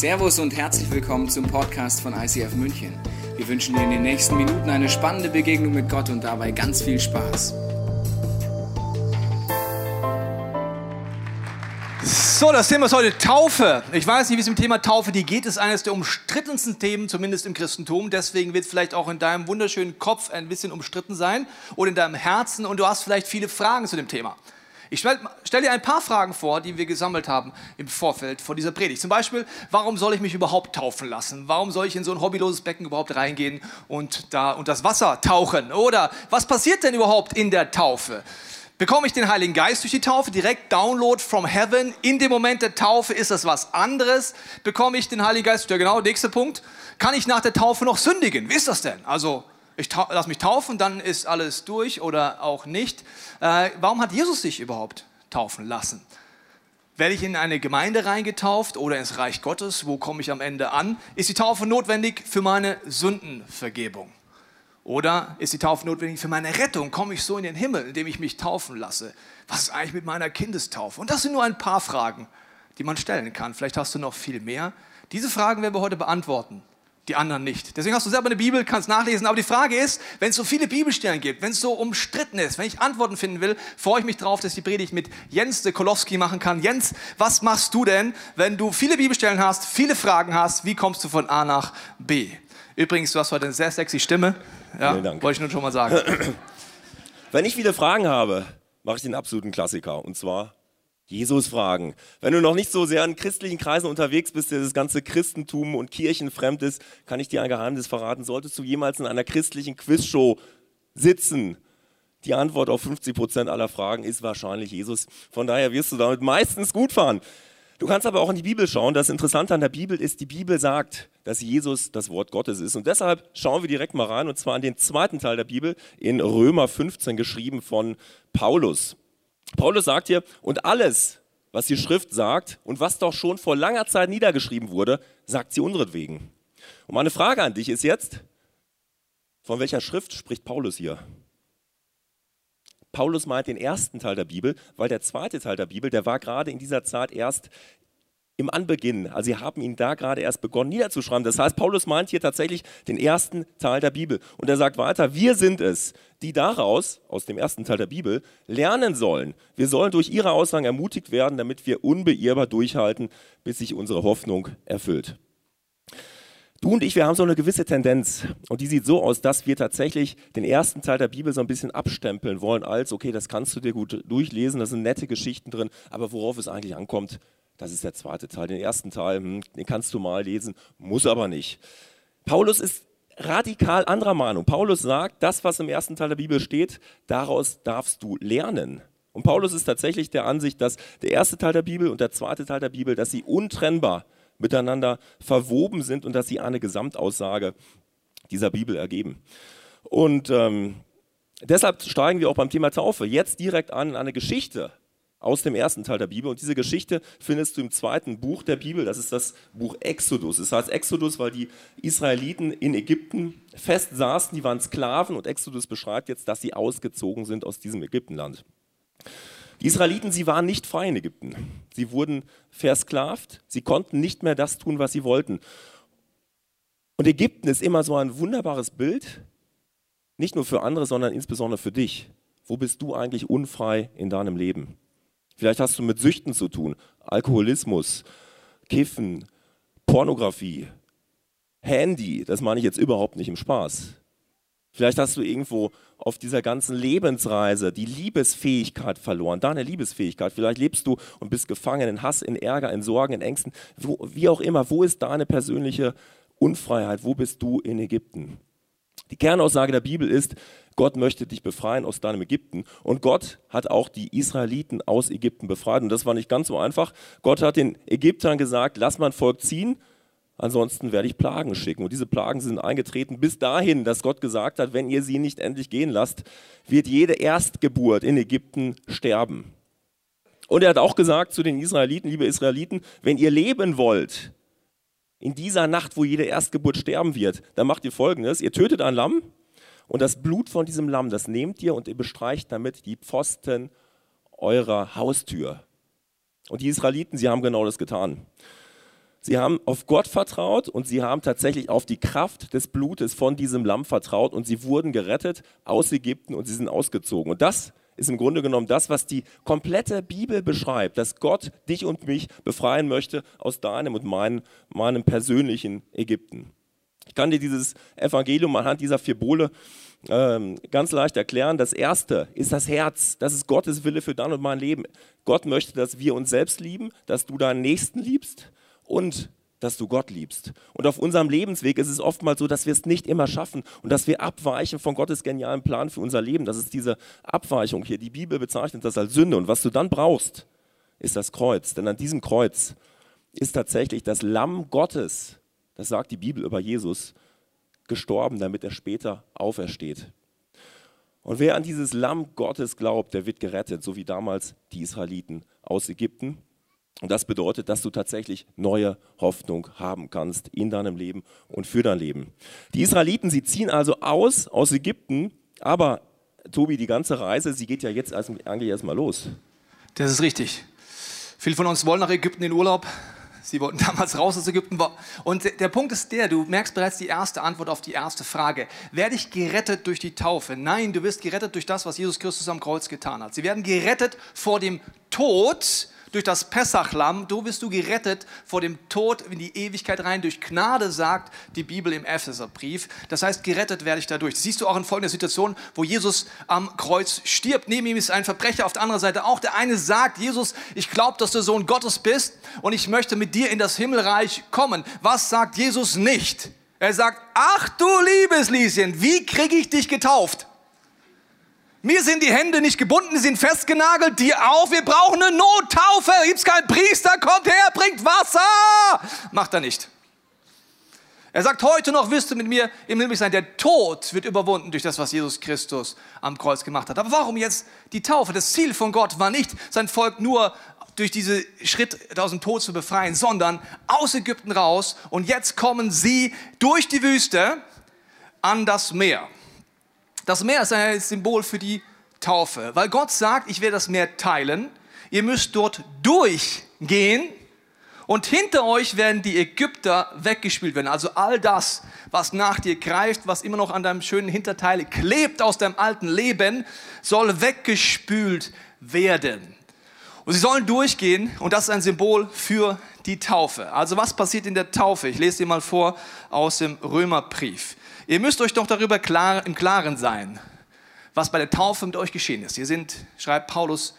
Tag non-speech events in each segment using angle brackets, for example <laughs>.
Servus und herzlich willkommen zum Podcast von ICF München. Wir wünschen dir in den nächsten Minuten eine spannende Begegnung mit Gott und dabei ganz viel Spaß. So, das Thema ist heute Taufe. Ich weiß nicht, wie es im Thema Taufe die geht. Ist eines der umstrittensten Themen, zumindest im Christentum. Deswegen wird es vielleicht auch in deinem wunderschönen Kopf ein bisschen umstritten sein oder in deinem Herzen und du hast vielleicht viele Fragen zu dem Thema. Ich stelle stell dir ein paar Fragen vor, die wir gesammelt haben im Vorfeld vor dieser Predigt. Zum Beispiel, warum soll ich mich überhaupt taufen lassen? Warum soll ich in so ein hobbyloses Becken überhaupt reingehen und da und das Wasser tauchen? Oder was passiert denn überhaupt in der Taufe? Bekomme ich den Heiligen Geist durch die Taufe, direkt Download from Heaven? In dem Moment der Taufe ist das was anderes. Bekomme ich den Heiligen Geist? Ja, genau, nächster Punkt. Kann ich nach der Taufe noch sündigen? Wie ist das denn? Also, ich lasse mich taufen, dann ist alles durch oder auch nicht. Äh, warum hat Jesus sich überhaupt taufen lassen? Werde ich in eine Gemeinde reingetauft oder ins Reich Gottes? Wo komme ich am Ende an? Ist die Taufe notwendig für meine Sündenvergebung? Oder ist die Taufe notwendig für meine Rettung? Komme ich so in den Himmel, indem ich mich taufen lasse? Was ist eigentlich mit meiner Kindestaufe? Und das sind nur ein paar Fragen, die man stellen kann. Vielleicht hast du noch viel mehr. Diese Fragen werden wir heute beantworten die anderen nicht. Deswegen hast du selber eine Bibel, kannst nachlesen. Aber die Frage ist, wenn es so viele Bibelstellen gibt, wenn es so umstritten ist, wenn ich Antworten finden will, freue ich mich darauf, dass ich die Predigt mit Jens de Kolowski machen kann. Jens, was machst du denn, wenn du viele Bibelstellen hast, viele Fragen hast? Wie kommst du von A nach B? Übrigens, du hast heute eine sehr sexy Stimme. Ja, Vielen Dank. Wollte ich nur schon mal sagen. Wenn ich viele Fragen habe, mache ich den absoluten Klassiker. Und zwar Jesus fragen. Wenn du noch nicht so sehr in christlichen Kreisen unterwegs bist, der das ganze Christentum und Kirchen fremd ist, kann ich dir ein Geheimnis verraten. Solltest du jemals in einer christlichen Quizshow sitzen, die Antwort auf 50 Prozent aller Fragen ist wahrscheinlich Jesus. Von daher wirst du damit meistens gut fahren. Du kannst aber auch in die Bibel schauen. Das Interessante an der Bibel ist, die Bibel sagt, dass Jesus das Wort Gottes ist. Und deshalb schauen wir direkt mal rein, und zwar in den zweiten Teil der Bibel, in Römer 15, geschrieben von Paulus. Paulus sagt hier, und alles, was die Schrift sagt und was doch schon vor langer Zeit niedergeschrieben wurde, sagt sie unseretwegen. Und meine Frage an dich ist jetzt, von welcher Schrift spricht Paulus hier? Paulus meint den ersten Teil der Bibel, weil der zweite Teil der Bibel, der war gerade in dieser Zeit erst im Anbeginn. Also sie haben ihn da gerade erst begonnen niederzuschreiben. Das heißt, Paulus meint hier tatsächlich den ersten Teil der Bibel. Und er sagt weiter, wir sind es, die daraus, aus dem ersten Teil der Bibel, lernen sollen. Wir sollen durch ihre Aussagen ermutigt werden, damit wir unbeirrbar durchhalten, bis sich unsere Hoffnung erfüllt. Du und ich, wir haben so eine gewisse Tendenz und die sieht so aus, dass wir tatsächlich den ersten Teil der Bibel so ein bisschen abstempeln wollen als, okay, das kannst du dir gut durchlesen, da sind nette Geschichten drin, aber worauf es eigentlich ankommt, das ist der zweite Teil. Den ersten Teil, hm, den kannst du mal lesen, muss aber nicht. Paulus ist radikal anderer Meinung. Paulus sagt, das, was im ersten Teil der Bibel steht, daraus darfst du lernen. Und Paulus ist tatsächlich der Ansicht, dass der erste Teil der Bibel und der zweite Teil der Bibel, dass sie untrennbar miteinander verwoben sind und dass sie eine Gesamtaussage dieser Bibel ergeben. Und ähm, deshalb steigen wir auch beim Thema Taufe jetzt direkt an in eine Geschichte aus dem ersten Teil der Bibel. Und diese Geschichte findest du im zweiten Buch der Bibel. Das ist das Buch Exodus. Es heißt Exodus, weil die Israeliten in Ägypten fest saßen, die waren Sklaven. Und Exodus beschreibt jetzt, dass sie ausgezogen sind aus diesem Ägyptenland. Die Israeliten, sie waren nicht frei in Ägypten. Sie wurden versklavt. Sie konnten nicht mehr das tun, was sie wollten. Und Ägypten ist immer so ein wunderbares Bild, nicht nur für andere, sondern insbesondere für dich. Wo bist du eigentlich unfrei in deinem Leben? Vielleicht hast du mit Süchten zu tun. Alkoholismus, Kiffen, Pornografie, Handy. Das meine ich jetzt überhaupt nicht im Spaß. Vielleicht hast du irgendwo auf dieser ganzen Lebensreise die Liebesfähigkeit verloren, deine Liebesfähigkeit. Vielleicht lebst du und bist gefangen in Hass, in Ärger, in Sorgen, in Ängsten, wo, wie auch immer. Wo ist deine persönliche Unfreiheit? Wo bist du in Ägypten? Die Kernaussage der Bibel ist, Gott möchte dich befreien aus deinem Ägypten. Und Gott hat auch die Israeliten aus Ägypten befreit. Und das war nicht ganz so einfach. Gott hat den Ägyptern gesagt, lass mein Volk ziehen, ansonsten werde ich Plagen schicken. Und diese Plagen sind eingetreten bis dahin, dass Gott gesagt hat, wenn ihr sie nicht endlich gehen lasst, wird jede Erstgeburt in Ägypten sterben. Und er hat auch gesagt zu den Israeliten, liebe Israeliten, wenn ihr leben wollt, in dieser Nacht, wo jede Erstgeburt sterben wird, dann macht ihr folgendes: Ihr tötet ein Lamm und das Blut von diesem Lamm, das nehmt ihr und ihr bestreicht damit die Pfosten eurer Haustür. Und die Israeliten, sie haben genau das getan. Sie haben auf Gott vertraut und sie haben tatsächlich auf die Kraft des Blutes von diesem Lamm vertraut und sie wurden gerettet aus Ägypten und sie sind ausgezogen. Und das ist im Grunde genommen das, was die komplette Bibel beschreibt, dass Gott dich und mich befreien möchte aus deinem und meinem, meinem persönlichen Ägypten. Ich kann dir dieses Evangelium anhand dieser vier Bole ähm, ganz leicht erklären. Das erste ist das Herz. Das ist Gottes Wille für dein und mein Leben. Gott möchte, dass wir uns selbst lieben, dass du deinen Nächsten liebst und dass du Gott liebst. Und auf unserem Lebensweg ist es oftmals so, dass wir es nicht immer schaffen und dass wir abweichen von Gottes genialen Plan für unser Leben. Das ist diese Abweichung hier. Die Bibel bezeichnet das als Sünde. Und was du dann brauchst, ist das Kreuz. Denn an diesem Kreuz ist tatsächlich das Lamm Gottes, das sagt die Bibel über Jesus, gestorben, damit er später aufersteht. Und wer an dieses Lamm Gottes glaubt, der wird gerettet, so wie damals die Israeliten aus Ägypten. Und das bedeutet, dass du tatsächlich neue Hoffnung haben kannst in deinem Leben und für dein Leben. Die Israeliten, sie ziehen also aus aus Ägypten, aber Tobi, die ganze Reise, sie geht ja jetzt eigentlich erstmal los. Das ist richtig. Viele von uns wollen nach Ägypten in Urlaub, Sie wollten <laughs> damals raus aus Ägypten. Und der Punkt ist der, du merkst bereits die erste Antwort auf die erste Frage. Werde ich gerettet durch die Taufe? Nein, du wirst gerettet durch das, was Jesus Christus am Kreuz getan hat. Sie werden gerettet vor dem Tod durch das Pessachlamm, du bist du gerettet vor dem Tod in die Ewigkeit rein. Durch Gnade sagt die Bibel im Epheserbrief. Das heißt, gerettet werde ich dadurch. Siehst du auch in folgender Situation, wo Jesus am Kreuz stirbt. Neben ihm ist ein Verbrecher, auf der anderen Seite auch. Der eine sagt, Jesus, ich glaube, dass du Sohn Gottes bist und ich möchte mit dir in das Himmelreich kommen. Was sagt Jesus nicht? Er sagt, ach du liebes Lieschen, wie kriege ich dich getauft? Mir sind die Hände nicht gebunden, die sind festgenagelt, dir auch. Wir brauchen eine Nottaufe. Gibt's keinen Priester, kommt her, bringt Wasser. Macht er nicht. Er sagt, heute noch wirst du mit mir im Himmel sein. Der Tod wird überwunden durch das, was Jesus Christus am Kreuz gemacht hat. Aber warum jetzt die Taufe? Das Ziel von Gott war nicht, sein Volk nur durch diesen Schritt aus dem Tod zu befreien, sondern aus Ägypten raus. Und jetzt kommen sie durch die Wüste an das Meer. Das Meer ist ein Symbol für die Taufe, weil Gott sagt, ich werde das Meer teilen. Ihr müsst dort durchgehen und hinter euch werden die Ägypter weggespült werden. Also all das, was nach dir greift, was immer noch an deinem schönen Hinterteil klebt aus deinem alten Leben, soll weggespült werden. Und sie sollen durchgehen und das ist ein Symbol für die Taufe. Also was passiert in der Taufe? Ich lese dir mal vor aus dem Römerbrief. Ihr müsst euch doch darüber klar, im Klaren sein, was bei der Taufe mit euch geschehen ist. Ihr sind, schreibt Paulus,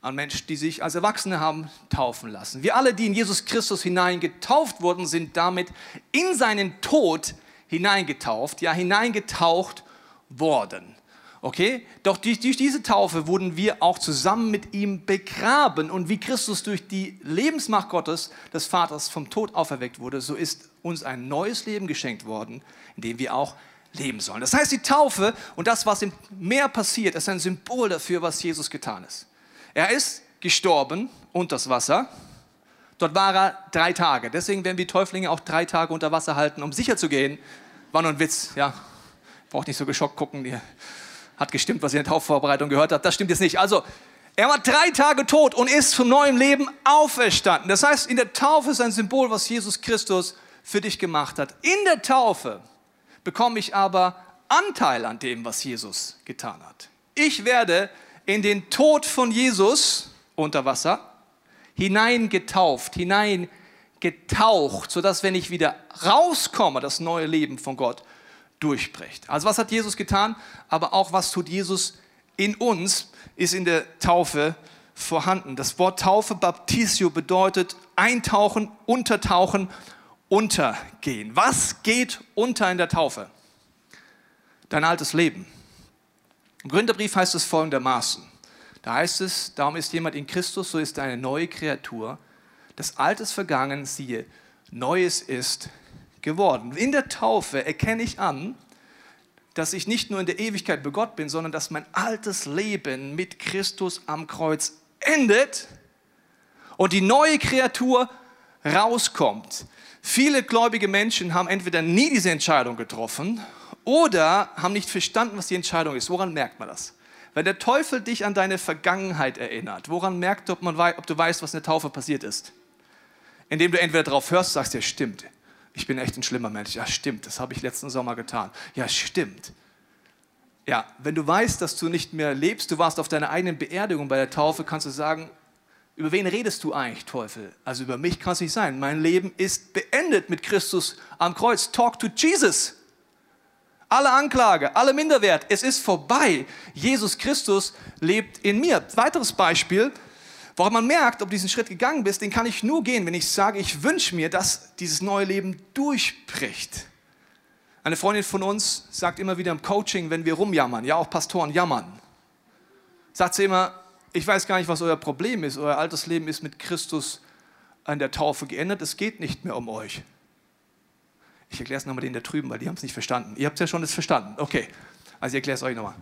an Menschen, die sich als Erwachsene haben taufen lassen. Wir alle, die in Jesus Christus hinein getauft wurden, sind damit in seinen Tod hineingetauft, ja hineingetaucht worden. Okay? Doch durch, durch, diese Taufe wurden wir auch zusammen mit ihm begraben. Und wie Christus durch die Lebensmacht Gottes, des Vaters, vom Tod auferweckt wurde, so ist uns ein neues Leben geschenkt worden, in dem wir auch leben sollen. Das heißt, die Taufe und das, was im Meer passiert, ist ein Symbol dafür, was Jesus getan ist. Er ist gestorben unter das Wasser. Dort war er drei Tage. Deswegen werden wir Täuflinge auch drei Tage unter Wasser halten, um sicher zu gehen. War nur ein Witz, ja. Braucht nicht so geschockt gucken. Ihr hat gestimmt, was ihr in der Taufvorbereitung gehört habt. Das stimmt jetzt nicht. Also, er war drei Tage tot und ist zum neuen Leben auferstanden. Das heißt, in der Taufe ist ein Symbol, was Jesus Christus für dich gemacht hat. In der Taufe bekomme ich aber Anteil an dem, was Jesus getan hat. Ich werde in den Tod von Jesus unter Wasser hineingetauft, hineingetaucht, sodass, wenn ich wieder rauskomme, das neue Leben von Gott durchbricht. Also was hat Jesus getan? Aber auch was tut Jesus in uns, ist in der Taufe vorhanden. Das Wort Taufe, Baptisio, bedeutet eintauchen, untertauchen untergehen. Was geht unter in der Taufe? Dein altes Leben. Im Gründerbrief heißt es folgendermaßen. Da heißt es, darum ist jemand in Christus, so ist eine neue Kreatur. Das Alte ist vergangen, siehe, Neues ist geworden. In der Taufe erkenne ich an, dass ich nicht nur in der Ewigkeit bei Gott bin, sondern dass mein altes Leben mit Christus am Kreuz endet und die neue Kreatur rauskommt. Viele gläubige Menschen haben entweder nie diese Entscheidung getroffen oder haben nicht verstanden, was die Entscheidung ist. Woran merkt man das? Wenn der Teufel dich an deine Vergangenheit erinnert, woran merkt du, ob, man, ob du weißt, was in der Taufe passiert ist? indem du entweder darauf hörst, sagst, ja stimmt, ich bin echt ein schlimmer Mensch. Ja stimmt, das habe ich letzten Sommer getan. Ja stimmt. Ja, wenn du weißt, dass du nicht mehr lebst, du warst auf deiner eigenen Beerdigung bei der Taufe, kannst du sagen, über wen redest du eigentlich, Teufel? Also über mich kann es nicht sein. Mein Leben ist beendet mit Christus am Kreuz. Talk to Jesus. Alle Anklage, alle Minderwert, es ist vorbei. Jesus Christus lebt in mir. Weiteres Beispiel, woran man merkt, ob du diesen Schritt gegangen bist, den kann ich nur gehen, wenn ich sage, ich wünsche mir, dass dieses neue Leben durchbricht. Eine Freundin von uns sagt immer wieder im Coaching, wenn wir rumjammern, ja auch Pastoren jammern, sagt sie immer, ich weiß gar nicht, was euer Problem ist. Euer altes Leben ist mit Christus an der Taufe geändert. Es geht nicht mehr um euch. Ich erkläre es nochmal denen da drüben, weil die haben es nicht verstanden. Ihr habt es ja schon das verstanden. Okay, also ich erkläre es euch nochmal.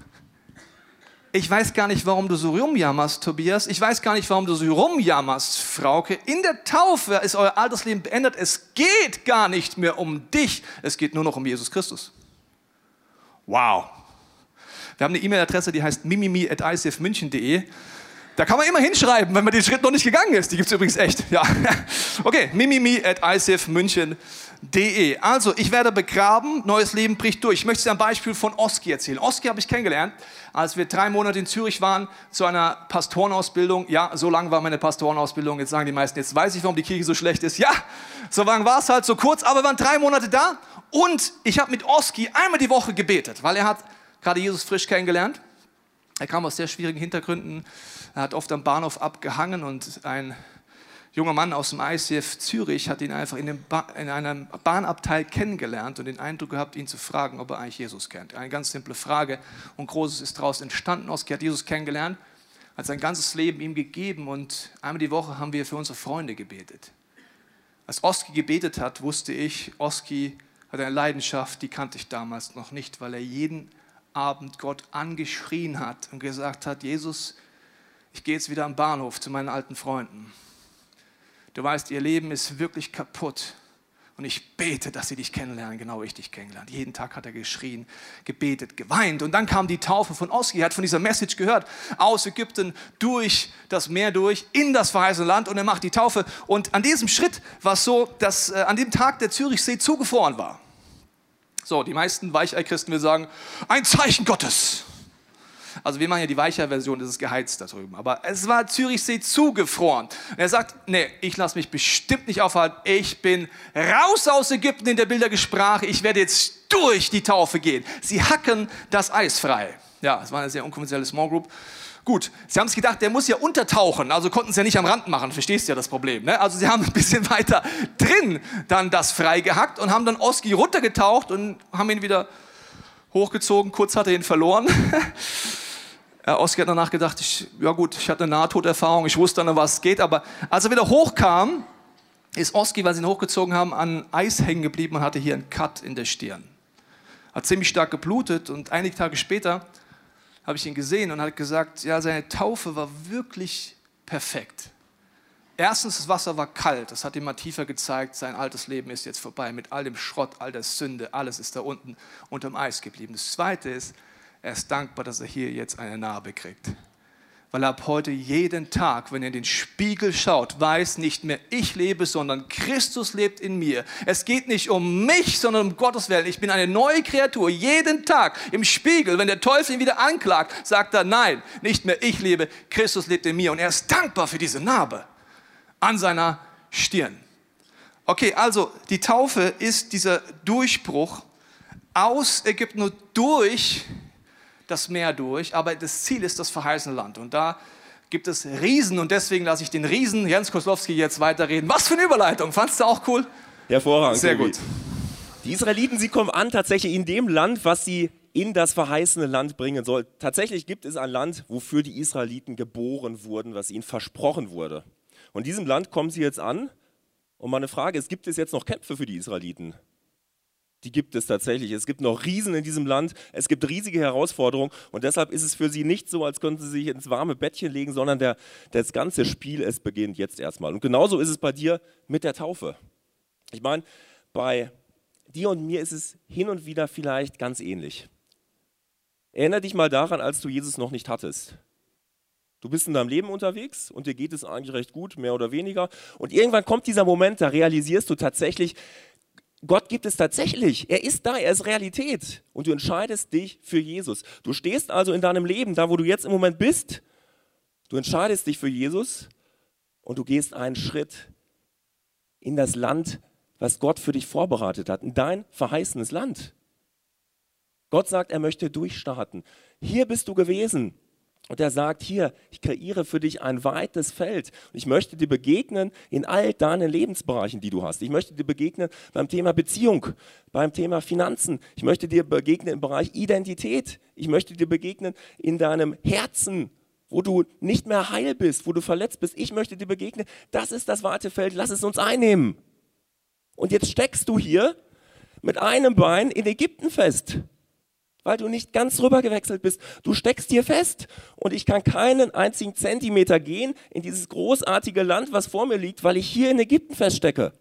Ich weiß gar nicht, warum du so rumjammerst, Tobias. Ich weiß gar nicht, warum du so rumjammerst, Frauke. In der Taufe ist euer altes Leben beendet. Es geht gar nicht mehr um dich. Es geht nur noch um Jesus Christus. Wow. Wir haben eine E-Mail-Adresse, die heißt mimimi.icfmünchen.de. Da kann man immer hinschreiben, wenn man den Schritt noch nicht gegangen ist. Die gibt es übrigens echt. Ja. <laughs> Okay, mimimi icfmünchen.de. Also, ich werde begraben, neues Leben bricht durch. Ich möchte dir ein Beispiel von Oski erzählen. Oski habe ich kennengelernt, als wir drei Monate in Zürich waren zu einer Pastorenausbildung. Ja, so lang war meine Pastorenausbildung. Jetzt sagen die meisten, jetzt weiß ich, warum die Kirche so schlecht ist. Ja, so lang war es halt, so kurz, aber wir waren drei Monate da. Und ich habe mit Oski einmal die Woche gebetet, weil er hat gerade Jesus frisch kennengelernt. Er kam aus sehr schwierigen Hintergründen. Er hat oft am Bahnhof abgehangen und ein junger Mann aus dem ICF Zürich hat ihn einfach in, in, einem Bahnabteil kennengelernt und den Eindruck gehabt, ihn zu fragen, ob er eigentlich Jesus kennt. Eine ganz simple Frage und Großes ist daraus entstanden. Oski hat Jesus kennengelernt, hat sein ganzes Leben ihm gegeben und einmal die Woche haben wir für unsere Freunde gebetet. Als Oski gebetet hat, wusste ich, Oski hat eine Leidenschaft, die kannte ich damals noch nicht, weil er jeden Abend Gott angeschrien hat und gesagt hat, Jesus, ich gehe jetzt wieder am Bahnhof zu meinen alten Freunden. Du weißt, ihr Leben ist wirklich kaputt. Und ich bete, dass sie dich kennenlernen, genau wie ich dich kennengelernt. Jeden Tag hat er geschrien, gebetet, geweint. Und dann kam die Taufe von Oski. Er hat von dieser Message gehört. Aus Ägypten, durch das Meer durch, in das verheißene Land. Und er macht die Taufe. Und an diesem Schritt war es so, dass äh, an dem Tag der Zürichsee zugefroren war. So, die meisten Weichei-Christen will sagen, ein Zeichen Gottes. Also wir machen ja die weiche Version, das ist geheizt da drüben. Aber es war Zürichsee zugefroren. Und er sagt, nee, ich lasse mich bestimmt nicht aufhalten. Ich bin raus aus Ägypten in der Bildergesprache. Ich werde jetzt durch die Taufe gehen. Sie hacken das Eis frei. Ja, es war eine sehr unkonventionelle Small Group. Gut, sie haben sich gedacht, der muss ja untertauchen, also konnten sie ja nicht am Rand machen, verstehst du ja das Problem. Ne? Also sie haben ein bisschen <laughs> weiter drin dann das freigehackt und haben dann Oski runtergetaucht und haben ihn wieder hochgezogen, kurz hat er ihn verloren. <laughs> Ja, Oski hat danach gedacht, ich, ja gut, ich hatte eine Nahtoderfahrung, ich wusste dann, was geht, aber als er wieder hochkam, ist Oski, weil sie ihn hochgezogen haben, an Eis hängen geblieben und hatte hier einen Cut in der Stirn. Hat ziemlich stark geblutet und einige Tage später habe ich ihn gesehen und hat gesagt, ja, seine Taufe war wirklich perfekt. Erstens, das Wasser war kalt, das hat ihm mal tiefer gezeigt, sein altes Leben ist jetzt vorbei mit all dem Schrott, all der Sünde, alles ist da unten unterm Eis geblieben. Das Zweite ist, er ist dankbar, dass er hier jetzt eine Narbe kriegt. Weil er ab heute jeden Tag, wenn er in den Spiegel schaut, weiß nicht mehr ich lebe, sondern Christus lebt in mir. Es geht nicht um mich, sondern um Gottes Willen. Ich bin eine neue Kreatur. Jeden Tag im Spiegel, wenn der Teufel ihn wieder anklagt, sagt er, nein, nicht mehr ich lebe, Christus lebt in mir. Und er ist dankbar für diese Narbe an seiner Stirn. Okay, also die Taufe ist dieser Durchbruch aus Ägypten durch das Meer durch, aber das Ziel ist das verheißene Land. Und da gibt es Riesen und deswegen lasse ich den Riesen Jens Koslowski jetzt weiterreden. Was für eine Überleitung, fandest du auch cool? Hervorragend. Sehr gut. Die Israeliten, sie kommen an tatsächlich in dem Land, was sie in das verheißene Land bringen soll. Tatsächlich gibt es ein Land, wofür die Israeliten geboren wurden, was ihnen versprochen wurde. Und in diesem Land kommen sie jetzt an. Und meine Frage ist, gibt es jetzt noch Kämpfe für die Israeliten? Die gibt es tatsächlich. Es gibt noch Riesen in diesem Land, es gibt riesige Herausforderungen und deshalb ist es für sie nicht so, als könnten sie sich ins warme Bettchen legen, sondern der, das ganze Spiel, es beginnt jetzt erstmal. Und genauso ist es bei dir mit der Taufe. Ich meine, bei dir und mir ist es hin und wieder vielleicht ganz ähnlich. Erinner dich mal daran, als du Jesus noch nicht hattest. Du bist in deinem Leben unterwegs und dir geht es eigentlich recht gut, mehr oder weniger. Und irgendwann kommt dieser Moment, da realisierst du tatsächlich, Gott gibt es tatsächlich. Er ist da, er ist Realität. Und du entscheidest dich für Jesus. Du stehst also in deinem Leben, da wo du jetzt im Moment bist, du entscheidest dich für Jesus und du gehst einen Schritt in das Land, was Gott für dich vorbereitet hat, in dein verheißenes Land. Gott sagt, er möchte durchstarten. Hier bist du gewesen. Und er sagt, hier, ich kreiere für dich ein weites Feld. Ich möchte dir begegnen in all deinen Lebensbereichen, die du hast. Ich möchte dir begegnen beim Thema Beziehung, beim Thema Finanzen. Ich möchte dir begegnen im Bereich Identität. Ich möchte dir begegnen in deinem Herzen, wo du nicht mehr heil bist, wo du verletzt bist. Ich möchte dir begegnen. Das ist das weite Feld. Lass es uns einnehmen. Und jetzt steckst du hier mit einem Bein in Ägypten fest weil du nicht ganz rüber gewechselt bist. Du steckst hier fest und ich kann keinen einzigen Zentimeter gehen in dieses großartige Land, was vor mir liegt, weil ich hier in Ägypten feststecke.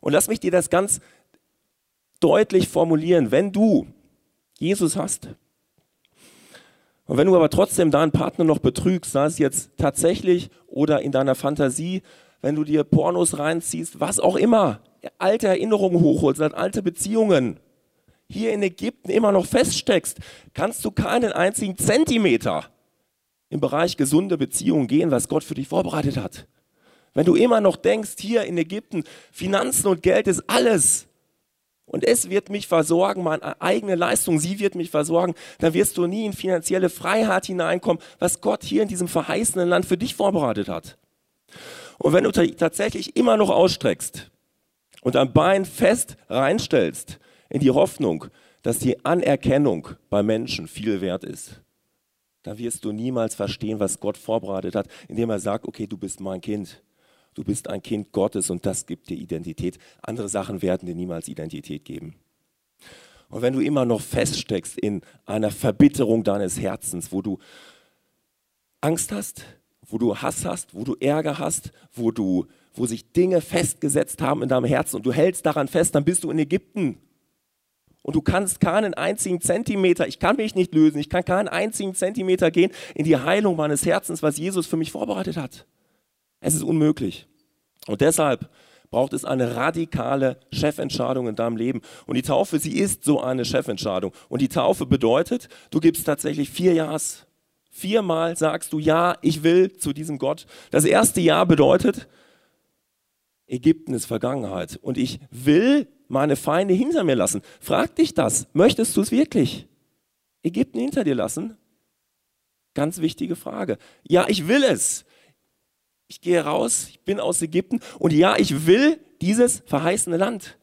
Und lass mich dir das ganz deutlich formulieren. Wenn du Jesus hast und wenn du aber trotzdem deinen Partner noch betrügst, sei es jetzt tatsächlich oder in deiner Fantasie, wenn du dir Pornos reinziehst, was auch immer, alte Erinnerungen hochholst, alte Beziehungen, hier in Ägypten immer noch feststeckst, kannst du keinen einzigen Zentimeter im Bereich gesunde Beziehungen gehen, was Gott für dich vorbereitet hat. Wenn du immer noch denkst, hier in Ägypten, Finanzen und Geld ist alles und es wird mich versorgen, meine eigene Leistung, sie wird mich versorgen, dann wirst du nie in finanzielle Freiheit hineinkommen, was Gott hier in diesem verheißenen Land für dich vorbereitet hat. Und wenn du tatsächlich immer noch ausstreckst und dein Bein fest reinstellst, in die Hoffnung, dass die Anerkennung bei Menschen viel wert ist, dann wirst du niemals verstehen, was Gott vorbereitet hat, indem er sagt, okay, du bist mein Kind. Du bist ein Kind Gottes und das gibt dir Identität. Andere Sachen werden dir niemals Identität geben. Und wenn du immer noch feststeckst in einer Verbitterung deines Herzens, wo du Angst hast, wo du Hass hast, wo du Ärger hast, wo du, wo sich Dinge festgesetzt haben in deinem Herzen und du hältst daran fest, dann bist du in Ägypten und du kannst keinen einzigen Zentimeter, ich kann mich nicht lösen, ich kann keinen einzigen Zentimeter gehen in die Heilung meines Herzens, was Jesus für mich vorbereitet hat. Es ist unmöglich. Und deshalb braucht es eine radikale Chefentscheidung in deinem Leben. Und die Taufe, sie ist so eine Chefentscheidung. Und die Taufe bedeutet, du gibst tatsächlich vier Jahres. Viermal sagst du, ja, ich will zu diesem Gott. Das erste Jahr bedeutet, Ägypten ist Vergangenheit. Und ich will meine Feinde hinter mir lassen. Frag dich das. Möchtest du es wirklich? Ägypten hinter dir lassen? Ganz wichtige Frage. Ja, ich will es. Ich gehe raus, ich bin aus Ägypten und ja, ich will dieses verheißene Land.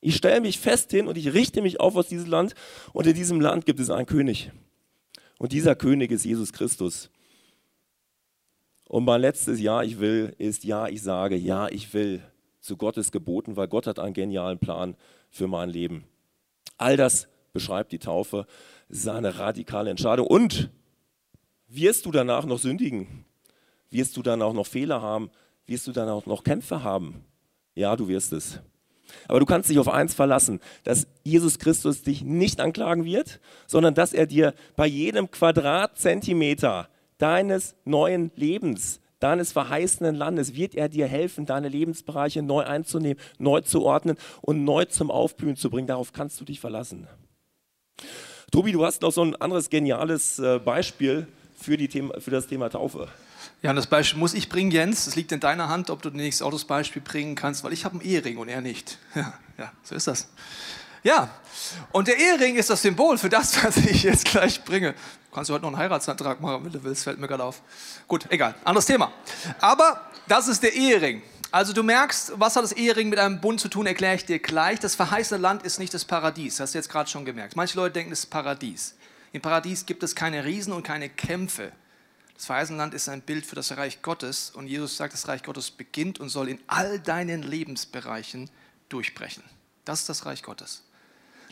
Ich stelle mich fest hin und ich richte mich auf aus diesem Land und in diesem Land gibt es einen König. Und dieser König ist Jesus Christus. Und mein letztes Ja, ich will, ist Ja, ich sage, ja, ich will zu Gottes Geboten, weil Gott hat einen genialen Plan für mein Leben. All das beschreibt die Taufe. Es ist eine radikale Entscheidung. Und wirst du danach noch sündigen? Wirst du dann auch noch Fehler haben? Wirst du dann auch noch Kämpfe haben? Ja, du wirst es. Aber du kannst dich auf eins verlassen, dass Jesus Christus dich nicht anklagen wird, sondern dass er dir bei jedem Quadratzentimeter deines neuen Lebens deines verheißenen Landes wird er dir helfen, deine Lebensbereiche neu einzunehmen, neu zu ordnen und neu zum Aufblühen zu bringen. Darauf kannst du dich verlassen. Tobi, du hast noch so ein anderes geniales äh, Beispiel für, die Thema, für das Thema Taufe. Ja, und das Beispiel muss ich bringen, Jens. Es liegt in deiner Hand, ob du demnächst auch das Beispiel bringen kannst, weil ich habe einen Ehering und er nicht. <laughs> Ja, ja, so ist das. Ja, und der Ehering ist das Symbol für das, <laughs> was ich jetzt gleich bringe. Kannst du heute noch einen Heiratsantrag machen, wenn du willst, fällt mir gerade auf. Gut, egal, anderes Thema. Aber das ist der Ehering. Also du merkst, was hat das Ehering mit einem Bund zu tun, erkläre ich dir gleich. Das verheißene Land ist nicht das Paradies, hast du jetzt gerade schon gemerkt. Manche Leute denken, es ist Paradies. Im Paradies gibt es keine Riesen und keine Kämpfe. Das verheißene Land ist ein Bild für das Reich Gottes und Jesus sagt, das Reich Gottes beginnt und soll in all deinen Lebensbereichen durchbrechen. Das ist das Reich Gottes.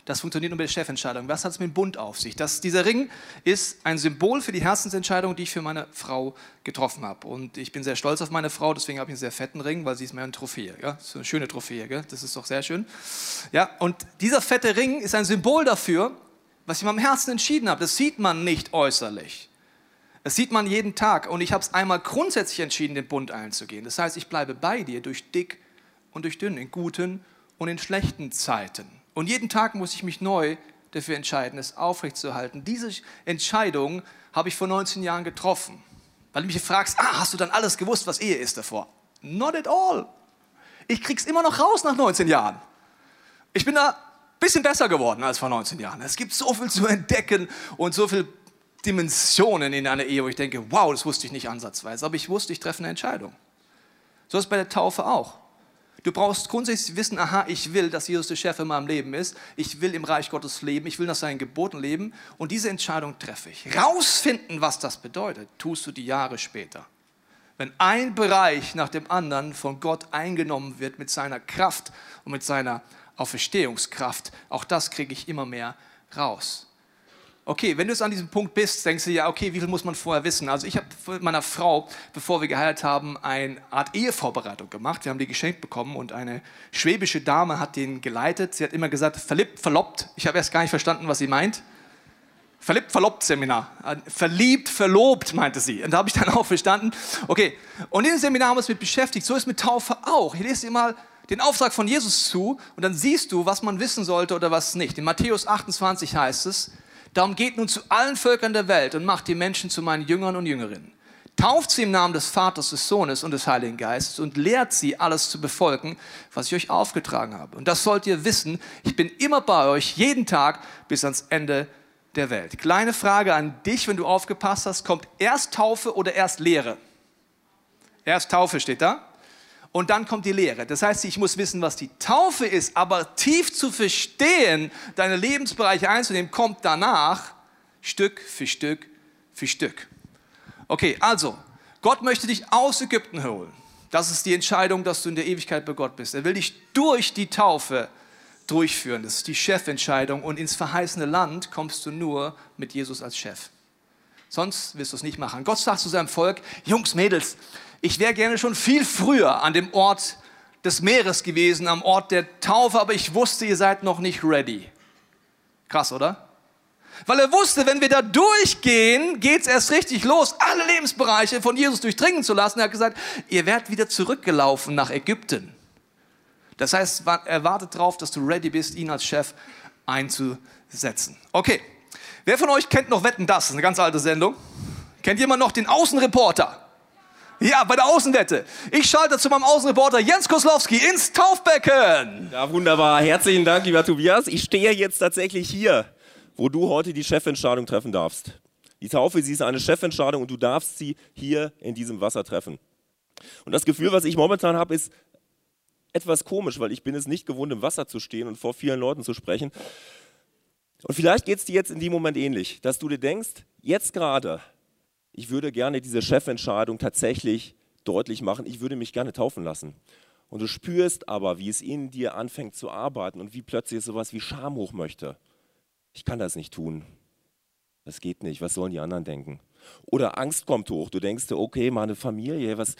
Das funktioniert nur mit der Chefentscheidung. Was hat es mit dem Bund auf sich? Das, dieser Ring ist ein Symbol für die Herzensentscheidung, die ich für meine Frau getroffen habe. Und ich bin sehr stolz auf meine Frau, deswegen habe ich einen sehr fetten Ring, weil sie ist mir eine Trophäe. Ja? So eine schöne Trophäe, gell? das ist doch sehr schön. Ja, und dieser fette Ring ist ein Symbol dafür, was ich in meinem Herzen entschieden habe. Das sieht man nicht äußerlich. Das sieht man jeden Tag. Und ich habe es einmal grundsätzlich entschieden, den Bund einzugehen. Das heißt, ich bleibe bei dir durch dick und durch dünn, in guten und in schlechten Zeiten. Und jeden Tag muss ich mich neu dafür entscheiden, es aufrechtzuerhalten. Diese Entscheidung habe ich vor 19 Jahren getroffen. Weil du mich fragst, ah, hast du dann alles gewusst, was Ehe ist davor? Not at all. Ich krieg's immer noch raus nach 19 Jahren. Ich bin da ein bisschen besser geworden als vor 19 Jahren. Es gibt so viel zu entdecken und so viele Dimensionen in einer Ehe, wo ich denke, wow, das wusste ich nicht ansatzweise. Aber ich wusste, ich treffe eine Entscheidung. So ist es bei der Taufe auch. Du brauchst grundsätzlich wissen, aha, ich will, dass Jesus der Chef in meinem Leben ist. Ich will im Reich Gottes leben. Ich will nach seinen Geboten leben. Und diese Entscheidung treffe ich. Rausfinden, was das bedeutet, tust du die Jahre später. Wenn ein Bereich nach dem anderen von Gott eingenommen wird mit seiner Kraft und mit seiner Auferstehungskraft, auch das kriege ich immer mehr raus. Okay, wenn du jetzt an diesem Punkt bist, denkst du ja, okay, wie viel muss man vorher wissen? Also ich habe mit meiner Frau, bevor wir geheiratet haben, eine Art Ehevorbereitung gemacht. Wir haben die geschenkt bekommen und eine schwäbische Dame hat den geleitet. Sie hat immer gesagt, verliebt, verlobt. Ich habe erst gar nicht verstanden, was sie meint. Verliebt, verlobt Seminar. Verliebt, verlobt, meinte sie. Und da habe ich dann <laughs> auch verstanden. Okay, und in dem Seminar haben wir uns mit beschäftigt. So ist mit Taufe auch. Ich lese dir mal den Auftrag von Jesus zu und dann siehst du, was man wissen sollte oder was nicht. In Matthäus 28 heißt es, Darum geht nun zu allen Völkern der Welt und macht die Menschen zu meinen Jüngern und Jüngerinnen. Tauft sie im Namen des Vaters, des Sohnes und des Heiligen Geistes und lehrt sie, alles zu befolgen, was ich euch aufgetragen habe. Und das sollt ihr wissen, ich bin immer bei euch, jeden Tag bis ans Ende der Welt. Kleine Frage an dich, wenn du aufgepasst hast, kommt erst Taufe oder erst Lehre? Erst Taufe steht da und dann kommt die Lehre. Das heißt, ich muss wissen, was die Taufe ist, aber tief zu verstehen, deine Lebensbereiche einzunehmen, kommt danach Stück für Stück für Stück. Okay, also, Gott möchte dich aus Ägypten holen. Das ist die Entscheidung, dass du in der Ewigkeit bei Gott bist. Er will dich durch die Taufe durchführen. Das ist die Chefentscheidung. Und ins verheißene Land kommst du nur mit Jesus als Chef. Sonst wirst du es nicht machen. Gott sagt zu seinem Volk, Jungs, Mädels, ich wäre gerne schon viel früher an dem Ort des Meeres gewesen, am Ort der Taufe, aber ich wusste, ihr seid noch nicht ready. Krass, oder? Weil er wusste, wenn wir da durchgehen, geht es erst richtig los, alle Lebensbereiche von Jesus durchdringen zu lassen. Er hat gesagt, ihr werdet wieder zurückgelaufen nach Ägypten. Das heißt, er wartet darauf, dass du ready bist, ihn als Chef einzusetzen. Okay, wer von euch kennt noch Wetten, das ist eine ganz alte Sendung. Kennt jemand noch den Außenreporter? Ja, bei der Außenwette. Ich schalte zu meinem Außenreporter Jens Koslowski ins Taufbecken. Ja, wunderbar. Herzlichen Dank, lieber Tobias. Ich stehe jetzt tatsächlich hier, wo du heute die Chefentscheidung treffen darfst. Die Taufe, sie ist eine Chefentscheidung und du darfst sie hier in diesem Wasser treffen. Und das Gefühl, was ich momentan habe, ist etwas komisch, weil ich bin es nicht gewohnt, im Wasser zu stehen und vor vielen Leuten zu sprechen. Und vielleicht geht es dir jetzt in dem Moment ähnlich, dass du dir denkst, jetzt gerade ich würde gerne diese Chefentscheidung tatsächlich deutlich machen, ich würde mich gerne taufen lassen. Und du spürst aber, wie es in dir anfängt zu arbeiten und wie plötzlich sowas wie Scham hoch möchte. Ich kann das nicht tun. Das geht nicht. Was sollen die anderen denken? Oder Angst kommt hoch. Du denkst dir, okay, meine Familie, was,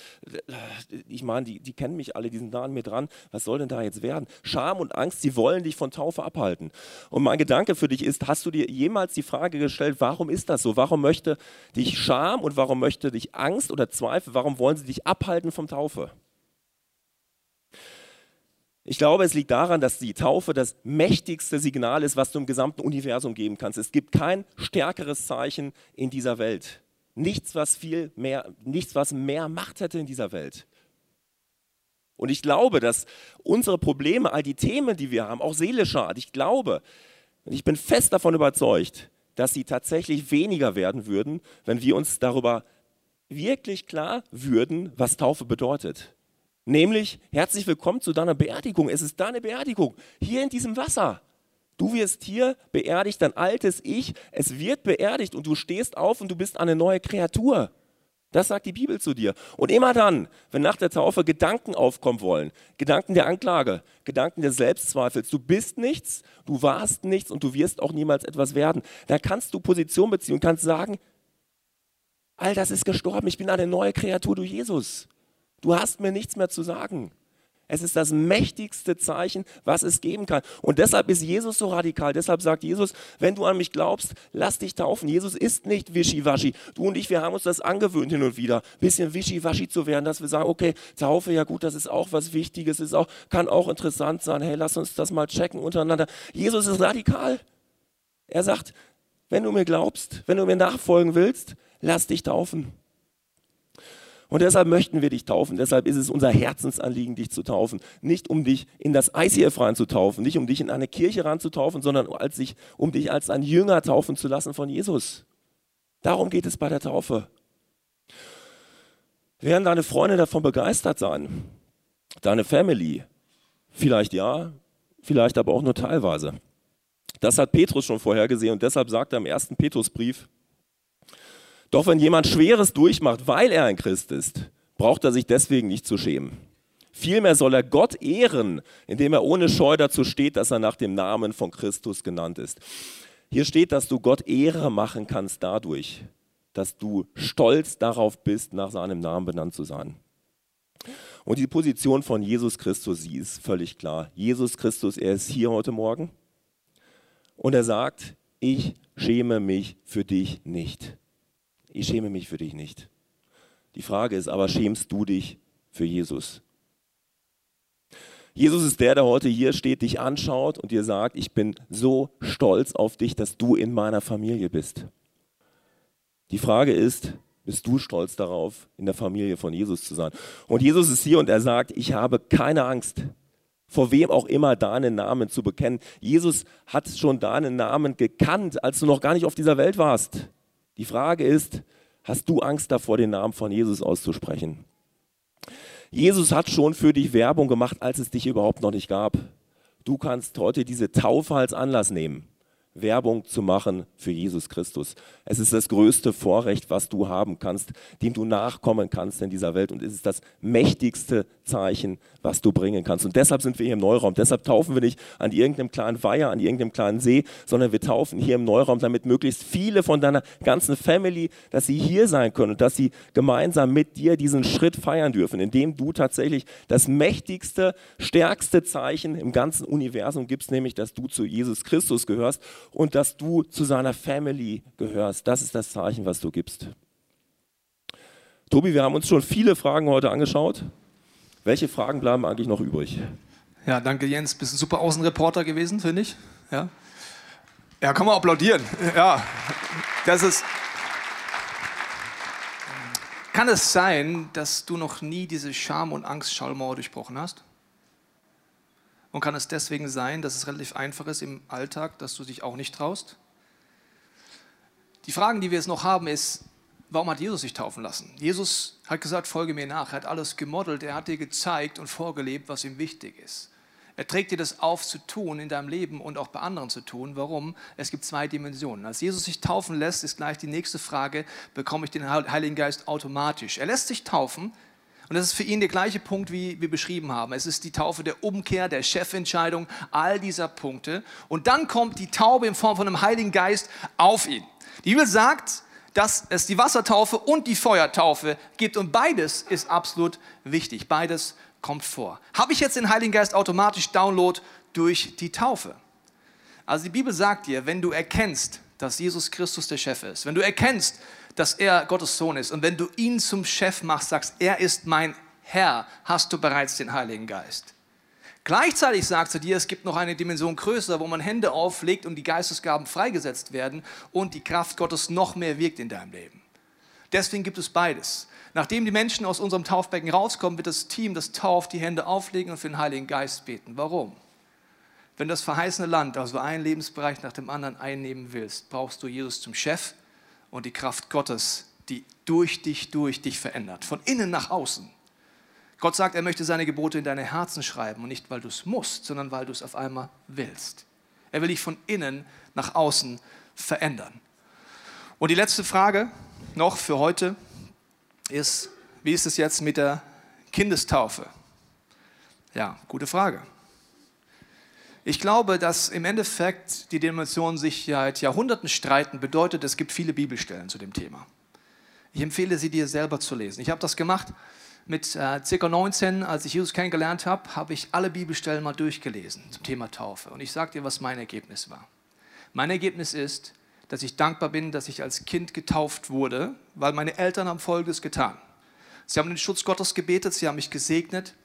ich meine, die, die kennen mich alle, die sind nah an mir dran. Was soll denn da jetzt werden? Scham und Angst, sie wollen dich von Taufe abhalten. Und mein Gedanke für dich ist, hast du dir jemals die Frage gestellt, warum ist das so? Warum möchte dich Scham und warum möchte dich Angst oder Zweifel, warum wollen sie dich abhalten vom Taufe? Ich glaube, es liegt daran, dass die Taufe das mächtigste Signal ist, was du im gesamten Universum geben kannst. Es gibt kein stärkeres Zeichen in dieser Welt. Nichts, was viel mehr, nichts, was mehr Macht hätte in dieser Welt. Und ich glaube, dass unsere Probleme, all die Themen, die wir haben, auch seelischer Art, ich glaube, und ich bin fest davon überzeugt, dass sie tatsächlich weniger werden würden, wenn wir uns darüber wirklich klar würden, was Taufe bedeutet. Nämlich, herzlich willkommen zu deiner Beerdigung. Es ist deine Beerdigung. Hier in diesem Wasser. Du wirst hier beerdigt, dein altes Ich. Es wird beerdigt und du stehst auf und du bist eine neue Kreatur. Das sagt die Bibel zu dir. Und immer dann, wenn nach der Taufe Gedanken aufkommen wollen, Gedanken der Anklage, Gedanken des Selbstzweifels, du bist nichts, du warst nichts und du wirst auch niemals etwas werden, dann kannst du Position beziehen und kannst sagen, all das ist gestorben, ich bin eine neue Kreatur durch Jesus. Du hast mir nichts mehr zu sagen. Es ist das mächtigste Zeichen, was es geben kann. Und deshalb ist Jesus so radikal. Deshalb sagt Jesus, wenn du an mich glaubst, lass dich taufen. Jesus ist nicht wischiwaschi. Du und ich, wir haben uns das angewöhnt hin und wieder, ein bisschen wischiwaschi zu werden, dass wir sagen, okay, Taufe, ja gut, das ist auch was Wichtiges, ist auch, kann auch interessant sein. Hey, lass uns das mal checken untereinander. Jesus ist radikal. Er sagt, wenn du mir glaubst, wenn du mir nachfolgen willst, lass dich taufen. Und deshalb möchten wir dich taufen. Deshalb ist es unser Herzensanliegen, dich zu taufen. Nicht um dich in das ICF reinzutaufen, nicht um dich in eine Kirche reinzutaufen, sondern als sich, um dich als ein Jünger taufen zu lassen von Jesus. Darum geht es bei der Taufe. Werden deine Freunde davon begeistert sein? Deine Family? Vielleicht ja, vielleicht aber auch nur teilweise. Das hat Petrus schon vorhergesehen und deshalb sagt er im ersten Petrusbrief, doch wenn jemand Schweres durchmacht, weil er ein Christ ist, braucht er sich deswegen nicht zu schämen. Vielmehr soll er Gott ehren, indem er ohne Scheu dazu steht, dass er nach dem Namen von Christus genannt ist. Hier steht, dass du Gott Ehre machen kannst dadurch, dass du stolz darauf bist, nach seinem Namen benannt zu sein. Und die Position von Jesus Christus, sie ist völlig klar. Jesus Christus, er ist hier heute Morgen und er sagt, ich schäme mich für dich nicht ich schäme mich für dich nicht. Die Frage ist aber, schämst du dich für Jesus? Jesus ist der, der heute hier steht, dich anschaut und dir sagt, ich bin so stolz auf dich, dass du in meiner Familie bist. Die Frage ist, bist du stolz darauf, in der Familie von Jesus zu sein? Und Jesus ist hier und er sagt, ich habe keine Angst, vor wem auch immer deinen Namen zu bekennen. Jesus hat schon deinen Namen gekannt, als du noch gar nicht auf dieser Welt warst. Die Frage ist, hast du Angst davor, den Namen von Jesus auszusprechen? Jesus hat schon für dich Werbung gemacht, als es dich überhaupt noch nicht gab. Du kannst heute diese Taufe als Anlass nehmen Werbung zu machen für Jesus Christus. Es ist das größte Vorrecht, was du haben kannst, dem du nachkommen kannst in dieser Welt. Und es ist das mächtigste Zeichen, was du bringen kannst. Und deshalb sind wir hier im Neuraum. Deshalb taufen wir nicht an irgendeinem kleinen Weiher, an irgendeinem kleinen See, sondern wir taufen hier im Neuraum, damit möglichst viele von deiner ganzen Family, dass sie hier sein können und dass sie gemeinsam mit dir diesen Schritt feiern dürfen, indem du tatsächlich das mächtigste, stärkste Zeichen im ganzen Universum gibst, nämlich, dass du zu Jesus Christus gehörst und dass du zu seiner Family gehörst. Das ist das Zeichen, was du gibst. Tobi, wir haben uns schon viele Fragen heute angeschaut. Welche Fragen bleiben eigentlich noch übrig? Ja, danke Jens. Bist ein super Außenreporter gewesen, finde ich. Ja. ja, kann man applaudieren. Ja, das ist. Kann es sein, dass du noch nie diese Scham- und Angst-Schallmauer durchbrochen hast? Und kann es deswegen sein, dass es relativ einfach ist im Alltag, dass du dich auch nicht traust? Die Fragen, die wir jetzt noch haben, ist, warum hat Jesus sich taufen lassen? Jesus hat gesagt, folge mir nach. Er hat alles gemodelt, er hat dir gezeigt und vorgelebt, was ihm wichtig ist. Er trägt dir das auf zu tun in deinem Leben und auch bei anderen zu tun. Warum? Es gibt zwei Dimensionen. Als Jesus sich taufen lässt, ist gleich die nächste Frage, bekomme ich den Heiligen Geist automatisch? Er lässt sich taufen, und das ist für ihn der gleiche Punkt, wie wir beschrieben haben. Es ist die Taufe der Umkehr, der Chefentscheidung, all dieser Punkte. Und dann kommt die Taube in Form von einem Heiligen Geist auf ihn. Die Bibel sagt, dass es die Wassertaufe und die Feuertaufe gibt. Und beides ist absolut wichtig. Beides kommt vor. Habe ich jetzt den Heiligen Geist automatisch Download durch die Taufe? Also die Bibel sagt dir, wenn du erkennst, dass Jesus Christus der Chef ist, wenn du erkennst, dass er Gottes Sohn ist und wenn du ihn zum Chef machst, sagst, er ist mein Herr, hast du bereits den Heiligen Geist. Gleichzeitig sagst du dir, es gibt noch eine Dimension größer, wo man Hände auflegt und die Geistesgaben freigesetzt werden und die Kraft Gottes noch mehr wirkt in deinem Leben. Deswegen gibt es beides. Nachdem die Menschen aus unserem Taufbecken rauskommen, wird das Team, das tauft, die Hände auflegen und für den Heiligen Geist beten. Warum? Wenn das verheißene Land, also einen Lebensbereich nach dem anderen einnehmen willst, brauchst du Jesus zum Chef und die Kraft Gottes, die durch dich, durch dich verändert, von innen nach außen. Gott sagt, er möchte seine Gebote in deine Herzen schreiben und nicht, weil du es musst, sondern weil du es auf einmal willst. Er will dich von innen nach außen verändern. Und die letzte Frage noch für heute ist, wie ist es jetzt mit der Kindestaufe? Ja, gute Frage. Ich glaube, dass im Endeffekt die Denominationen sich seit Jahrhunderten streiten, bedeutet, es gibt viele Bibelstellen zu dem Thema. Ich empfehle sie dir selber zu lesen. Ich habe das gemacht Mit äh, ca. 19, als ich Jesus kennengelernt habe, habe ich alle Bibelstellen mal durchgelesen zum Thema Taufe. Und ich sage dir, was mein Ergebnis war. Mein Ergebnis ist, dass ich dankbar bin, dass ich als Kind getauft wurde, weil meine Eltern haben Folgendes getan. Sie haben den Schutz Gottes gebetet, sie haben mich gesegnet,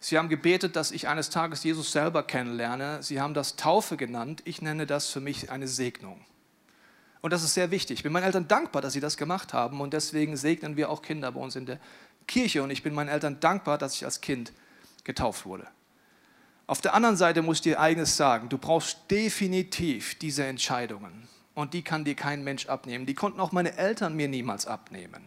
sie haben gebetet, dass ich eines Tages Jesus selber kennenlerne. Sie haben das Taufe genannt. Ich nenne das für mich eine Segnung. Und das ist sehr wichtig. Ich bin meinen Eltern dankbar, dass sie das gemacht haben und deswegen segnen wir auch Kinder bei uns in der Kirche und ich bin meinen Eltern dankbar, dass ich als Kind getauft wurde. Auf der anderen Seite muss ich dir eigenes sagen, du brauchst definitiv diese Entscheidungen und die kann dir kein Mensch abnehmen. Die konnten auch meine Eltern mir niemals abnehmen.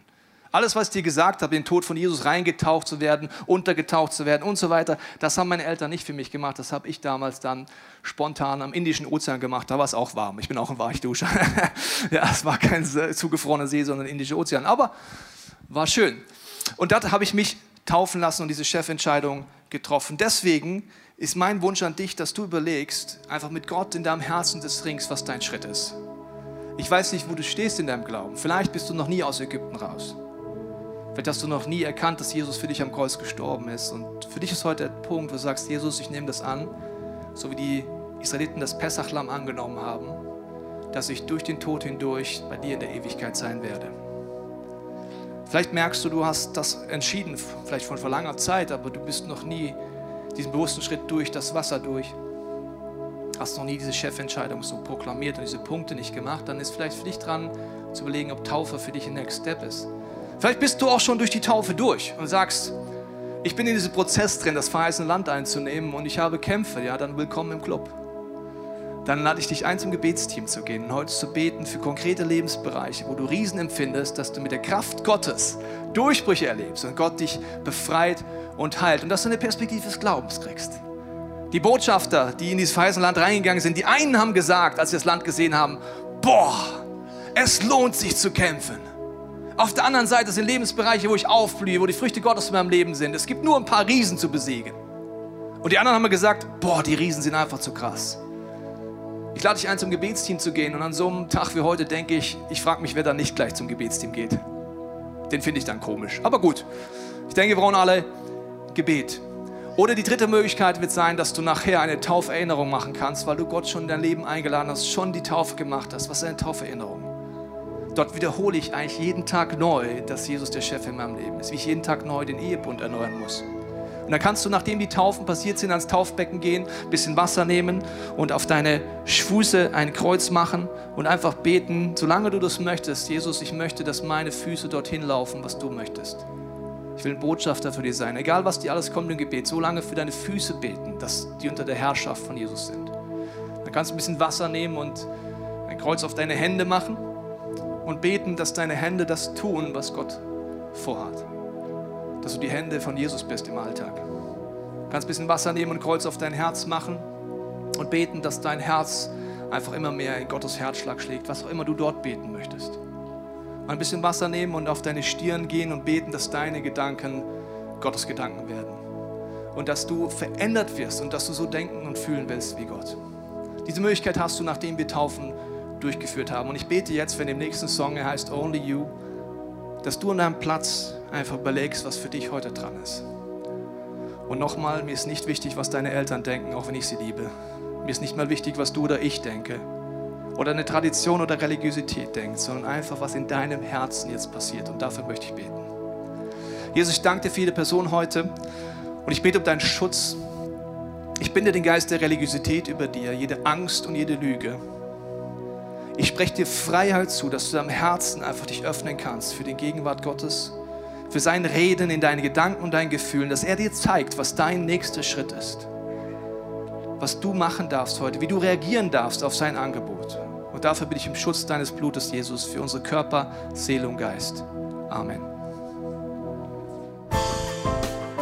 Alles, was ich dir gesagt habe, den Tod von Jesus reingetaucht zu werden, untergetaucht zu werden und so weiter, das haben meine Eltern nicht für mich gemacht. Das habe ich damals dann spontan am Indischen Ozean gemacht. Da war es auch warm. Ich bin auch ein Weichduscher. <laughs> ja, es war kein zugefrorener See, sondern Indischer Ozean. Aber war schön. Und dort habe ich mich taufen lassen und diese Chefentscheidung getroffen. Deswegen ist mein Wunsch an dich, dass du überlegst, einfach mit Gott in deinem Herzen des Rings, was dein Schritt ist. Ich weiß nicht, wo du stehst in deinem Glauben. Vielleicht bist du noch nie aus Ägypten raus. Vielleicht hast du noch nie erkannt, dass Jesus für dich am Kreuz gestorben ist. Und für dich ist heute der Punkt, wo du sagst, Jesus, ich nehme das an, so wie die Israeliten das Pessachlamm angenommen haben, dass ich durch den Tod hindurch bei dir in der Ewigkeit sein werde. Vielleicht merkst du, du hast das entschieden, vielleicht von vor langer Zeit, aber du bist noch nie diesen bewussten Schritt durch das Wasser durch. Hast noch nie diese Chefentscheidung so proklamiert und diese Punkte nicht gemacht, dann ist vielleicht für dich dran zu überlegen, ob Taufe für dich ein Next Step ist. Vielleicht bist du auch schon durch die Taufe durch und sagst, ich bin in diesem Prozess drin, das verheißene Land einzunehmen und ich habe Kämpfe, ja, dann willkommen im Club dann lade ich dich ein, zum Gebetsteam zu gehen und heute zu beten für konkrete Lebensbereiche, wo du Riesen empfindest, dass du mit der Kraft Gottes Durchbrüche erlebst und Gott dich befreit und heilt und dass du eine Perspektive des Glaubens kriegst. Die Botschafter, die in dieses verheißene Land reingegangen sind, die einen haben gesagt, als sie das Land gesehen haben, boah, es lohnt sich zu kämpfen. Auf der anderen Seite sind Lebensbereiche, wo ich aufblühe, wo die Früchte Gottes in meinem Leben sind. Es gibt nur ein paar Riesen zu besiegen. Und die anderen haben gesagt, boah, die Riesen sind einfach zu krass. Ich lade dich ein, zum Gebetsteam zu gehen. Und an so einem Tag wie heute denke ich, ich frage mich, wer da nicht gleich zum Gebetsteam geht. Den finde ich dann komisch. Aber gut, ich denke, wir brauchen alle Gebet. Oder die dritte Möglichkeit wird sein, dass du nachher eine Tauferinnerung machen kannst, weil du Gott schon in dein Leben eingeladen hast, schon die Taufe gemacht hast. Was ist eine Tauferinnerung? Dort wiederhole ich eigentlich jeden Tag neu, dass Jesus der Chef in meinem Leben ist, wie ich jeden Tag neu den Ehebund erneuern muss. Und dann kannst du, nachdem die Taufen passiert sind, ans Taufbecken gehen, ein bisschen Wasser nehmen und auf deine Füße ein Kreuz machen und einfach beten, solange du das möchtest. Jesus, ich möchte, dass meine Füße dorthin laufen, was du möchtest. Ich will ein Botschafter für dich sein. Egal, was dir alles kommt im Gebet, solange für deine Füße beten, dass die unter der Herrschaft von Jesus sind. Dann kannst du ein bisschen Wasser nehmen und ein Kreuz auf deine Hände machen und beten, dass deine Hände das tun, was Gott vorhat dass du die Hände von Jesus bist im Alltag. Du kannst ein bisschen Wasser nehmen und Kreuz auf dein Herz machen und beten, dass dein Herz einfach immer mehr in Gottes Herzschlag schlägt, was auch immer du dort beten möchtest. Ein bisschen Wasser nehmen und auf deine Stirn gehen und beten, dass deine Gedanken Gottes Gedanken werden. Und dass du verändert wirst und dass du so denken und fühlen willst wie Gott. Diese Möglichkeit hast du, nachdem wir Taufen durchgeführt haben. Und ich bete jetzt, wenn im nächsten Song er heißt Only You, dass du an deinem Platz einfach überlegst, was für dich heute dran ist. Und nochmal, mir ist nicht wichtig, was deine Eltern denken, auch wenn ich sie liebe. Mir ist nicht mal wichtig, was du oder ich denke. Oder eine Tradition oder Religiosität denkt, sondern einfach, was in deinem Herzen jetzt passiert. Und dafür möchte ich beten. Jesus, ich danke dir für jede Person heute. Und ich bete um deinen Schutz. Ich binde den Geist der Religiosität über dir, jede Angst und jede Lüge. Ich spreche dir Freiheit zu, dass du deinem Herzen einfach dich öffnen kannst für die Gegenwart Gottes für sein Reden in deinen Gedanken und deinen Gefühlen, dass er dir zeigt, was dein nächster Schritt ist. Was du machen darfst heute, wie du reagieren darfst auf sein Angebot. Und dafür bin ich im Schutz deines Blutes, Jesus, für unsere Körper, Seele und Geist. Amen.